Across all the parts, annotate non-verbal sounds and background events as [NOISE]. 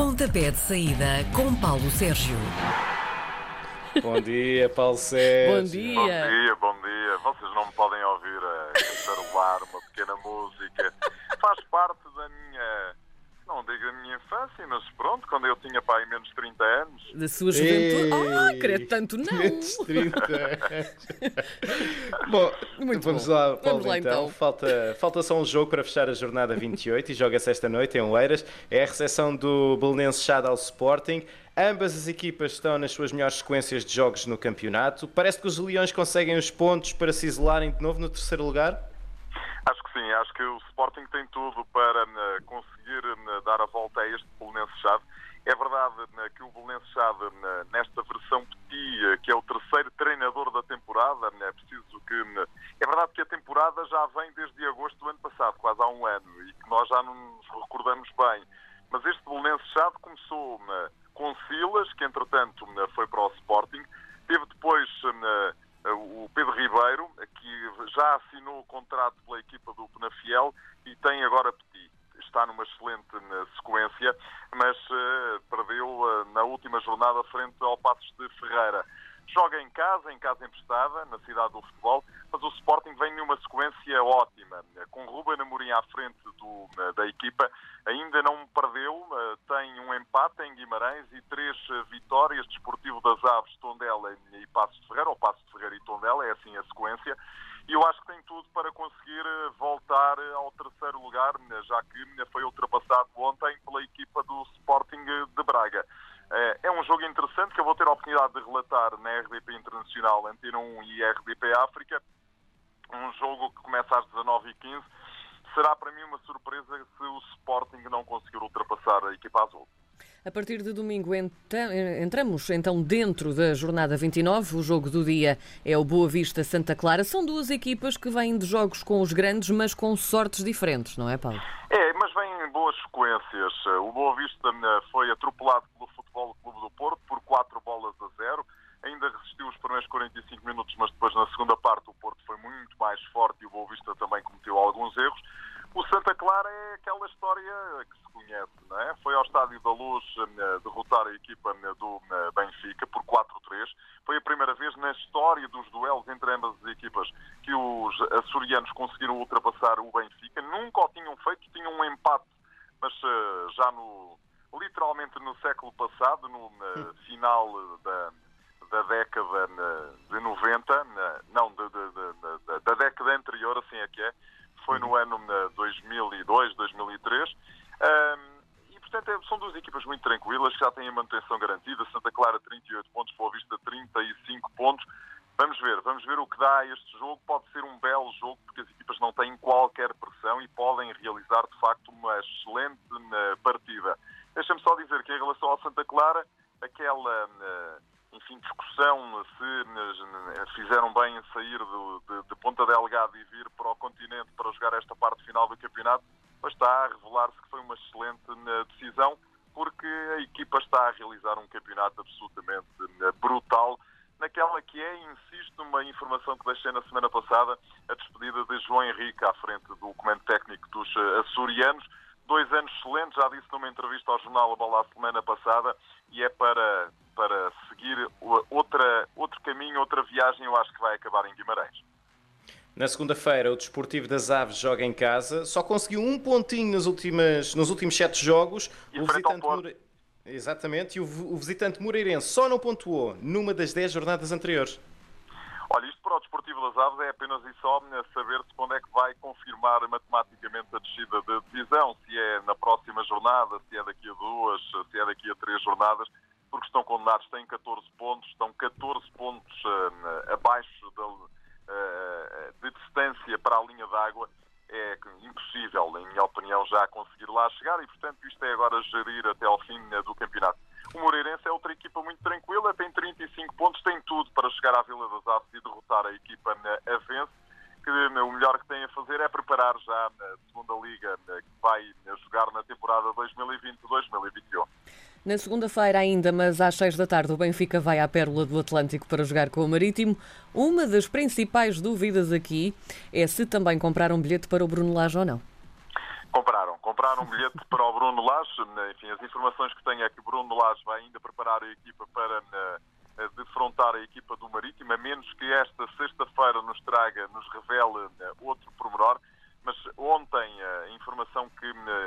Pontapé de saída com Paulo Sérgio. Bom dia, Paulo Sérgio. Bom Bom dia. dia, bom dia. Vocês não me podem ouvir a cantarolar uma pequena música. Faz parte da minha, não digo a minha infância, mas pronto, quando eu tinha pai menos de 30 anos. Da sua juventude. Ah, Ei, credo tanto não. menos 30. [LAUGHS] Bom, Muito vamos bom. lá, Paulo, Vamos lá, então. então. Falta, falta só um jogo para fechar a jornada 28 e joga-se esta noite em Oeiras. É a recepção do Belenenses Chad ao Sporting. Ambas as equipas estão nas suas melhores sequências de jogos no campeonato. Parece que os Leões conseguem os pontos para se isolarem de novo no terceiro lugar. Acho que sim, acho que o Sporting tem tudo para né, conseguir né, dar a volta a este Belenenses Chade. É verdade né, que o Belenenses Chade, né, nesta versão Petit, eh, que é o terceiro treinador da temporada, é preciso que. é verdade que a temporada já vem desde agosto do ano passado, quase há um ano, e que nós já não nos recordamos bem. Mas este Belenenses Chade começou com Silas, que entretanto foi para o Sporting, teve depois o Pedro Ribeiro, que já assinou o contrato pela equipa do Penafiel e tem agora Petit. Está numa excelente né, sequência, mas eh, perdeu eh, na última jornada frente ao Passos de Ferreira. Joga em casa, em casa emprestada, na cidade do futebol, mas o Sporting vem numa sequência ótima, com Ruben Amorim à frente do, da equipa, ainda não perdeu, eh, empate em Guimarães e três eh, vitórias, Desportivo das Aves, Tondela e Passos de Ferreira, ou Passos de Ferreira e Tondela, é assim a sequência, e eu acho que tem tudo para conseguir eh, voltar eh, ao terceiro lugar, né, já que né, foi ultrapassado ontem pela equipa do Sporting de Braga. É um jogo interessante que eu vou ter a oportunidade de relatar na RDP Internacional, Antena 1 e RDP África. Um jogo que começa às 19h15. Será para mim uma surpresa se o Sporting não conseguir ultrapassar a equipa azul. A partir de domingo entra- entramos então dentro da jornada 29. O jogo do dia é o Boa Vista Santa Clara. São duas equipas que vêm de jogos com os grandes, mas com sortes diferentes, não é, Paulo? É, mas em boas sequências. O Boa Vista eh, foi atropelado pelo Futebol Clube do Porto por 4 bolas a 0. Ainda resistiu os primeiros 45 minutos, mas depois na segunda parte o Porto foi muito mais forte e o Boa Vista também cometeu alguns erros. O Santa Clara é aquela história que se conhece, não é? Foi ao Estádio da Luz eh, derrotar a equipa eh, do eh, Benfica por 4-3. Foi a primeira vez na história dos duelos entre ambas as equipas que os açorianos conseguiram ultrapassar o Benfica. Nunca o tinham feito, tinham um empate, mas eh, já no literalmente no século passado, no final da, da década de 90, eh, não, da década anterior, assim é que é, foi no ano eh, 2002, 2003. Ahm, e, portanto, é- são duas equipas muito tranquilas, que já têm a manutenção garantida. Santa Clara, 38 pontos, Boa Vista, 35 pontos. Vamos ver, vamos ver o que dá este jogo. Pode ser um belo jogo, porque as equipas não têm qualquer pressão e podem realizar, de facto, uma excelente eh, partida. Deixa-me só dizer que, em relação ao Santa Clara, aquela eh, enfim, discussão se eh, fizeram bem em sair do- de, de Ponta Delgada e vir para o continente para jogar esta parte final do campeonato, mas está a revelar-se que foi uma excelente eh, decisão, porque a equipa está a realizar um campeonato absolutamente eh, brutal. Naquela que é, insisto, numa informação que deixei na semana passada, a despedida de João Henrique à frente do comando técnico dos açorianos. Dois anos excelentes, já disse numa entrevista ao jornal A Bola a semana passada, e é para, para seguir o- outra, outro caminho, outra viagem, eu acho que vai acabar em Guimarães. Na segunda-feira, o Desportivo das Aves joga em casa. Só conseguiu um pontinho nas últimas, nos últimos sete jogos. E ao Porto. Moure- Exatamente. E o, o visitante Moreirense só não pontuou numa das dez jornadas anteriores. Olha, isto para o Desportivo das Aves é apenas e só saber-se quando é que vai confirmar matematicamente a descida de divisão, se é na próxima jornada, se é daqui a duas, se é daqui a três jornadas, porque estão condenados, têm 14 pontos, estão 14 pontos eh, abaixo eh, de distância para a linha d'água. É impossível, em minha opinião, já conseguir lá chegar e, portanto, isto é agora gerir até ao fim né, do campeonato. O Moreirense é outra equipa muito tranquila, tem 35 pontos, tem tudo para chegar à Vila das Aves e derrotar a equipa na Avense, que o melhor que tem a fazer é preparar já a segunda liga que vai jogar na temporada 2020-2021. Na segunda-feira ainda, mas às seis da tarde, o Benfica vai à Pérola do Atlântico para jogar com o Marítimo. Uma das principais dúvidas aqui é se também compraram bilhete para o Bruno Lage ou não. Compraram, compraram comprar um bilhete para o Bruno Lage. Enfim, as informações que tenho é que o Bruno Lage vai ainda preparar a equipa para defrontar a equipa do Marítimo, a menos que esta sexta-feira nos traga, nos revele outro pormenor. Mas ontem a informação que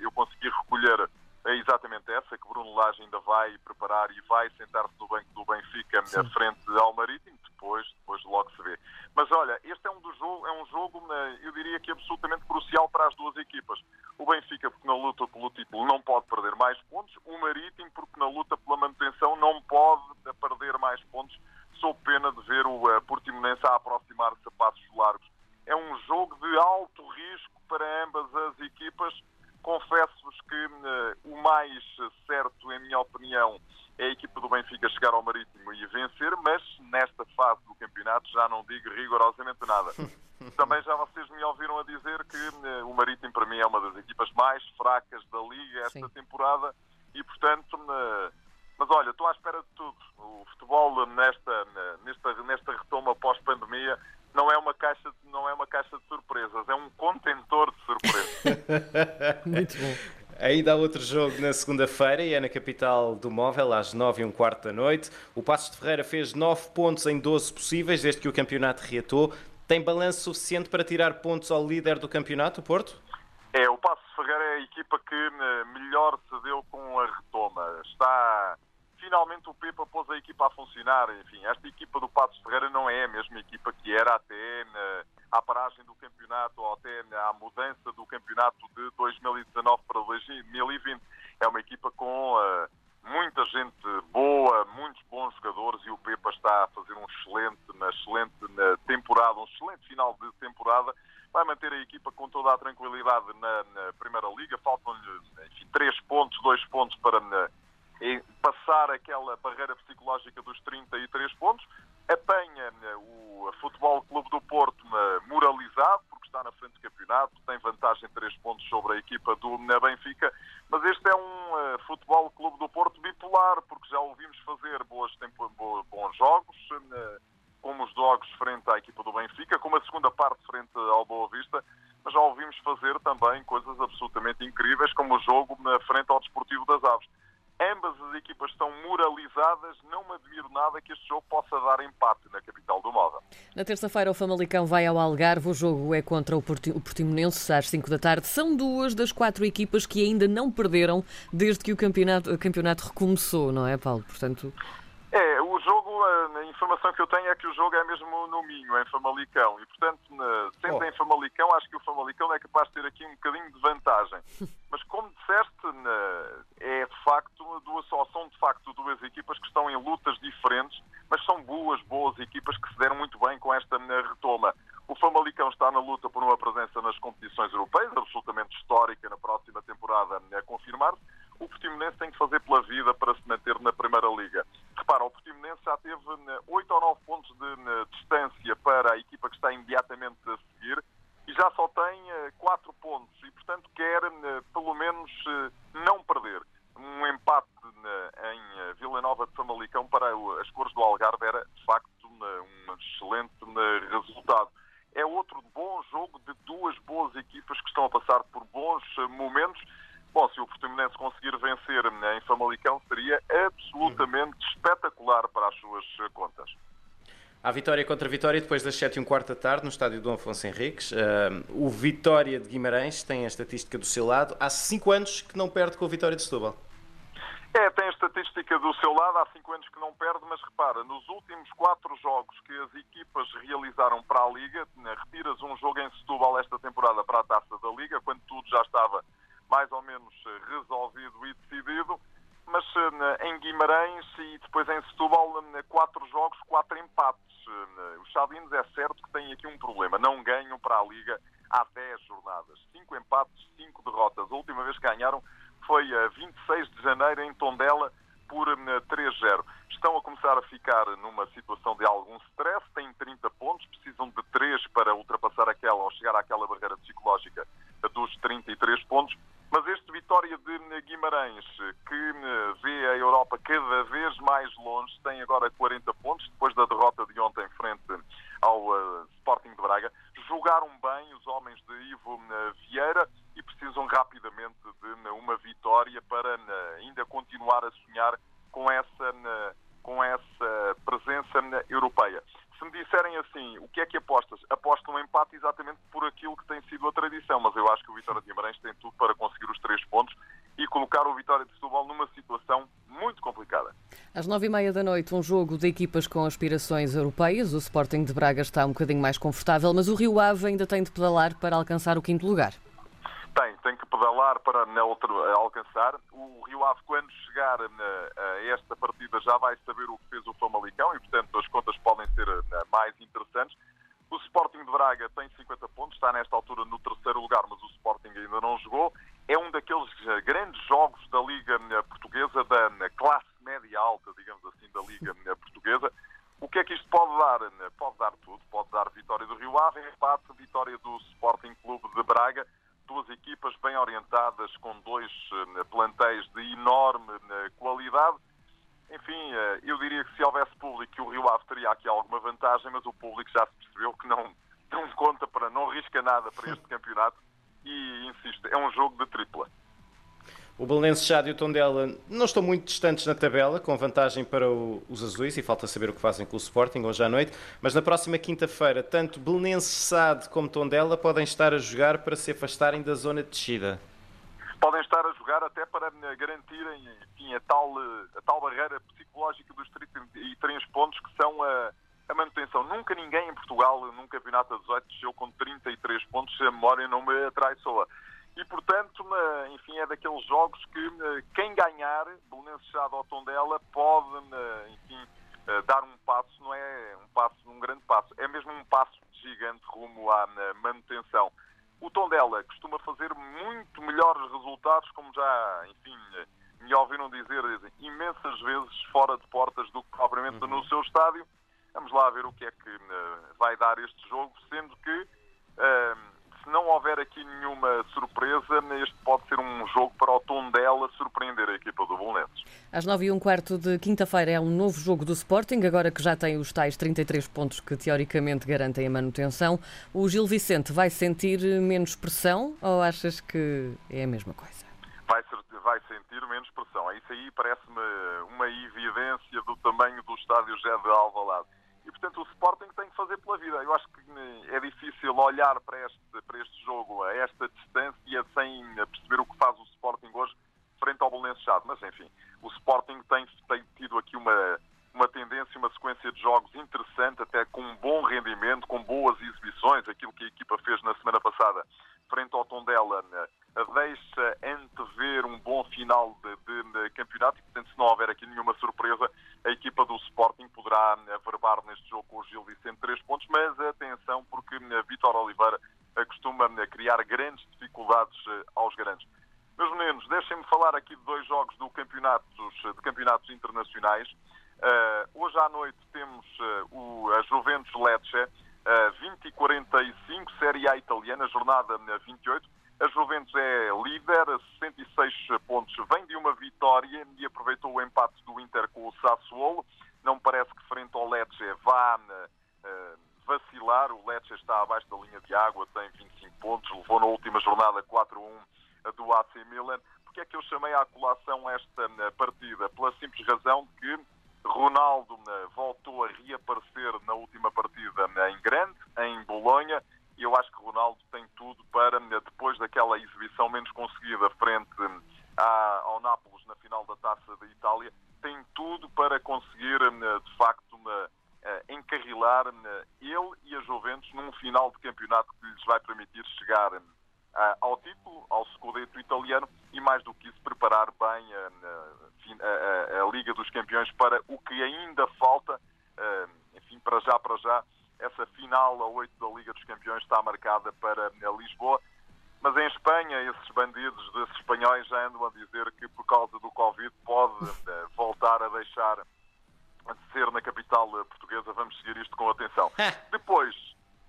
eu consegui recolher é exatamente essa, que Bruno Lage ainda vai preparar e vai sentar-se no banco do Benfica Sim. frente ao Marítimo, depois, depois logo se vê. Mas olha, este é um, do jogo, é um jogo, eu diria que absolutamente crucial para as duas equipas. O Benfica, porque na luta pelo título não pode perder mais pontos, o Marítimo, porque na luta pela manutenção não pode perder mais pontos, sob pena de ver o uh, Portimonense a aproximar-se a passos largos. É um jogo de alto risco para ambas as equipas Confesso-vos que uh, o mais certo, em minha opinião, é a equipa do Benfica chegar ao Marítimo e vencer, mas nesta fase do campeonato já não digo rigorosamente nada. Também já vocês me ouviram a dizer que uh, o Marítimo, para mim, é uma das equipas mais fracas da Liga esta Sim. temporada e, portanto, uh, mas olha, estou à espera de tudo. O futebol nesta, nesta, nesta retoma pós-pandemia não é uma caixa não é uma caixa de surpresas, é um contentor de surpresas. [LAUGHS] Muito bom. Ainda há outro jogo na segunda-feira e é na capital do móvel, às 9 e um quarto da noite. O Passos de Ferreira fez 9 pontos em 12 possíveis desde que o campeonato reatou. Tem balanço suficiente para tirar pontos ao líder do campeonato, o Porto? É, o Passos de Ferreira é a equipa que eh, melhor se deu com a retoma. Está finalmente o Pepa pôs a equipa a funcionar. Enfim, esta equipa do Passos Ferreira não é a mesma equipa que era até na, à paragem do campeonato ou até à mudança do campeonato de 2019 para 2020. É uma equipa com uh, muita gente boa, muitos bons jogadores e o Pepa está a fazer um excelente, uma excelente temporada, um excelente final de temporada. Vai manter a equipa com toda a tranquilidade na, na Primeira Liga. Faltam-lhe três pontos, dois pontos para na, passar aquela barreira psicológica dos 33 pontos, apanha né, o Futebol Clube do Porto né, moralizado, porque está na frente do campeonato, tem vantagem de 3 pontos sobre a equipa do Benfica, mas este é um uh, Futebol Clube do Porto bipolar, porque já ouvimos fazer boas bons jogos, uh, como os jogos frente à equipa do Benfica, como a segunda parte frente ao Boa Vista, mas já ouvimos fazer também coisas absolutamente incríveis, como o jogo na frente ao Desportivo das Aves. Ambas as equipas estão moralizadas. Não me admiro nada que este jogo possa dar empate na capital do Moda. Na terça-feira, o Famalicão vai ao Algarve. O jogo é contra o Portimonense às 5 da tarde. São duas das quatro equipas que ainda não perderam desde que o campeonato, o campeonato recomeçou, não é, Paulo? Portanto. A informação que eu tenho é que o jogo é mesmo no Minho, em Famalicão. E, portanto, sendo oh. em Famalicão, acho que o Famalicão é capaz de ter aqui um bocadinho de vantagem. [LAUGHS] Mas, como disseste, é de facto, duas, são de facto duas equipas que estão em lutas diferentes, mas são boas, boas equipas que se deram muito bem com esta retoma. O Famalicão está na luta por uma presença nas competições europeias, absolutamente histórica na próxima temporada a confirmar-se. O Portimonense tem que fazer pela vida para se manter na Primeira Liga. Repara, o Portimonense já teve 8 ou 9 pontos de distância para a equipa que está imediatamente a seguir e já só tem 4 pontos e, portanto, quer pelo menos não perder. Um empate em De Famalicão para as cores do Algarve era, de facto, um excelente resultado. É outro bom jogo de duas boas equipas que estão a passar por bons momentos Bom, se o Portimonense conseguir vencer em Famalicão, seria absolutamente espetacular para as suas contas. A vitória contra a Vitória depois das 7 e um quarto da tarde no estádio do Afonso Henriques. Uh, o Vitória de Guimarães tem a estatística do seu lado. Há 5 anos que não perde com a Vitória de Setúbal. É, tem a estatística do 5 anos que não perde, mas repara, nos últimos 4 jogos que as equipas realizaram para a Liga, retiras um jogo em Setúbal esta temporada para a Taça da Liga, quando tudo já estava mais ou menos eh, resolvido e decidido, mas eh, em Guimarães e depois em Setúbal, eh, quatro jogos, quatro empates. Os Chadinos é certo que têm aqui um problema, não ganham para a Liga há 10 jornadas. Cinco empates, cinco derrotas. A última vez que ganharam foi a 26 de janeiro em Tondela por 3-0. Estão a começar a ficar numa situação de algum stress, têm 30 pontos, precisam de 3 para ultrapassar aquela ou chegar àquela barreira psicológica dos 33 pontos. Mas este Vitória de Guimarães, que eh, vê a Europa cada vez mais longe, tem agora 40 pontos, depois da derrota de ontem frente ao uh, Sporting de Braga. Jogaram bem os homens de Ivo uh, Vieira, e precisam rapidamente de uma vitória para ainda continuar a sonhar com essa, com essa presença europeia. Se me disserem assim, o que é que apostas? Aposto um empate exatamente por aquilo que tem sido a tradição, mas eu acho que o Vitória de Guimarães tem tudo para conseguir os três pontos e colocar o Vitória de Setúbal numa situação muito complicada. Às nove e meia da noite, um jogo de equipas com aspirações europeias. O Sporting de Braga está um bocadinho mais confortável, mas o Rio Ave ainda tem de pedalar para alcançar o quinto lugar. Tem, tem que pedalar para alcançar. O Rio Ave, quando chegar a esta partida, saber o que fez o Famalicão e, portanto, as contas podem ser mais interessantes. O Sporting de Braga tem 50 pontos, está nesta altura no terceiro lugar, mas o Sporting ainda não jogou. É um daqueles grandes jogos da Liga Portuguesa, da classe média alta, digamos assim, da Liga Portuguesa. O que é que isto pode dar? Pode dar tudo. Pode dar vitória do Rio Ave, empate, vitória do Sporting Clube de Braga. Duas equipas bem orientadas, com dois plantéis de enorme qualidade. Enfim, eu diria que se houvesse público, o Rio Ave teria aqui alguma vantagem, mas o público já se percebeu que não, não conta para, não risca nada para este campeonato e, insisto, é um jogo de tripla. O Belenenses Chade e o Tondela não estão muito distantes na tabela, com vantagem para o, os azuis, e falta saber o que fazem com o Sporting hoje à noite. Mas na próxima quinta-feira, tanto Belenenses Chade como Tondela podem estar a jogar para se afastarem da zona de descida. Podem estar a para garantirem enfim, a, tal, a tal barreira psicológica dos 33 pontos que são a, a manutenção. Nunca ninguém em Portugal, num campeonato a 18, desceu com 33 pontos, se a memória não me atraiçoa. E, portanto, enfim, é daqueles jogos que quem ganhar, Belenenses Chade ou Tondela, pode, enfim, dar um passo, não é um passo, um grande passo, é mesmo um passo gigante rumo à manutenção. O Tondela costuma fazer muito melhores resultados, como já, enfim, me ouviram dizer imensas vezes fora de portas do que propriamente uhum. no seu estádio. Vamos lá ver o que é que vai dar este jogo, sendo que uh, se não houver aqui nenhuma surpresa, este pode ser um jogo para o Tondela surpreender a equipa do Bolonenses. Às 9 e um quarto de quinta-feira é um novo jogo do Sporting, agora que já tem os tais 33 pontos que teoricamente garantem a manutenção. O Gil Vicente vai sentir menos pressão ou achas que é a mesma coisa? Vai, vai sentir menos pressão. Isso aí parece-me uma evidência do tamanho do estádio José de Alvalade e, portanto, o Sporting tem que fazer pela vida. Eu acho que é difícil olhar para este, para este jogo a esta distância sem perceber o que faz o Sporting hoje frente ao Belenenses Chade. Mas, enfim, o Sporting tem, tem tido aqui uma, uma tendência, uma sequência de jogos interessante, até com um bom rendimento, com boas exibições, aquilo que a equipa fez na semana passada frente ao Tondela deixa antever um bom final de, de, de, campeonato e, portanto, se não houver aqui nenhuma surpresa, a equipa do Sporting poderá averbar neste jogo com o Gil Vicente três pontos, mas atenção porque Vitor Oliveira costuma criar grandes dificuldades eh, aos grandes. Meus meninos, deixem-me falar aqui de dois jogos do campeonatos, de campeonatos internacionais. Uh, hoje à noite temos uh, o, a Juventus Lecce, uh, 20 e 45, Série A italiana, jornada 28. A Juventus é líder, 66 pontos, vem de uma vitória e aproveitou o empate do Inter com o Sassuolo. Não parece que frente ao Lecce vá uh, vacilar. O Lecce está abaixo da linha de água, tem 25 pontos, levou na última jornada 4-1 do AC Milan. Porque é que eu chamei à colação esta partida? Pela simples razão de que Ronaldo voltou a reaparecer na última partida em Grande, em Bolonha, e eu acho que Ronaldo tem tudo para, depois daquela exibição menos conseguida frente ao Nápoles na final da Taça da Itália, tem tudo para conseguir, de facto, eh, encarrilar ele e a Juventus num final de campeonato que lhes vai permitir chegar ao título, ao Scudetto italiano e, mais do que isso, preparar bem a, a, a, Liga dos Campeões para o que ainda falta, eh, enfim, para já, para já, essa final a 8 da Liga dos Campeões está marcada para Lisboa. Mas em Espanha, esses bandidos desses espanhóis já andam a dizer que por causa do Covid pode voltar a deixar de ser na capital portuguesa. Vamos seguir isto com atenção. [LAUGHS] Depois,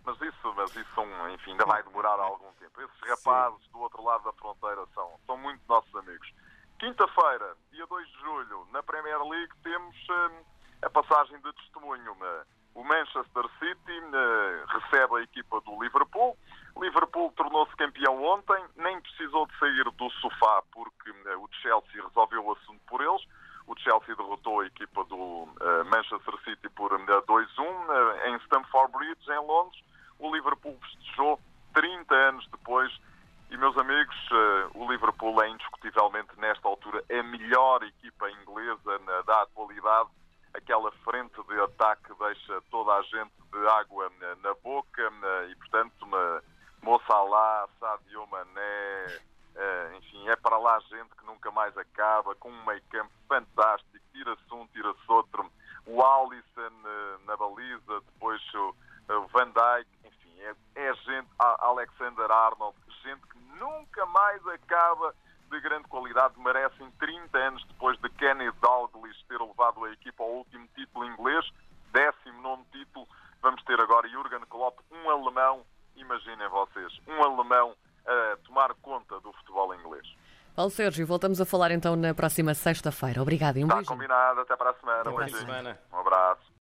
mas isso, mas isso enfim, ainda vai demorar algum tempo. Esses rapazes Sim. do outro lado da fronteira são, são muito nossos amigos. Quinta-feira, dia 2 de julho, na Premier League, temos uh, a passagem de testemunho o Manchester City recebe a equipa do Liverpool. Liverpool tornou-se campeão ontem, nem precisou de sair do sofá porque o Chelsea resolveu o assunto por eles. O Chelsea derrotou a equipa do Manchester City por 2-1 em Stamford Bridge, em Londres. O Liverpool festejou 30 anos depois e, meus amigos, eh, o Liverpool é indiscutivelmente, nesta altura, a melhor equipa inglesa da atualidade. Aquela frente de ataque deixa toda a gente de água na boca e, portanto, Mo Salah, Sadio Mané, eh, enfim, é para lá gente que nunca mais acaba, com um meio campo fantástico, tira-se um, tira-se outro, o Alisson eh, na baliza, depois o Van Dijk, enfim, é, é gente, Alexander Arnold, gente que nunca mais acaba de grande qualidade, merecem 30 anos depois de Kenny Dalglish ter levado a equipa ao último título inglês, 19 título. Vamos ter agora Jurgen Klopp, um alemão, imaginem vocês, um alemão a tomar conta do futebol inglês. Paulo Sérgio, voltamos a falar então na próxima sexta-feira. Obrigado e um Está beijo. combinado, até para a semana. Até para a semana.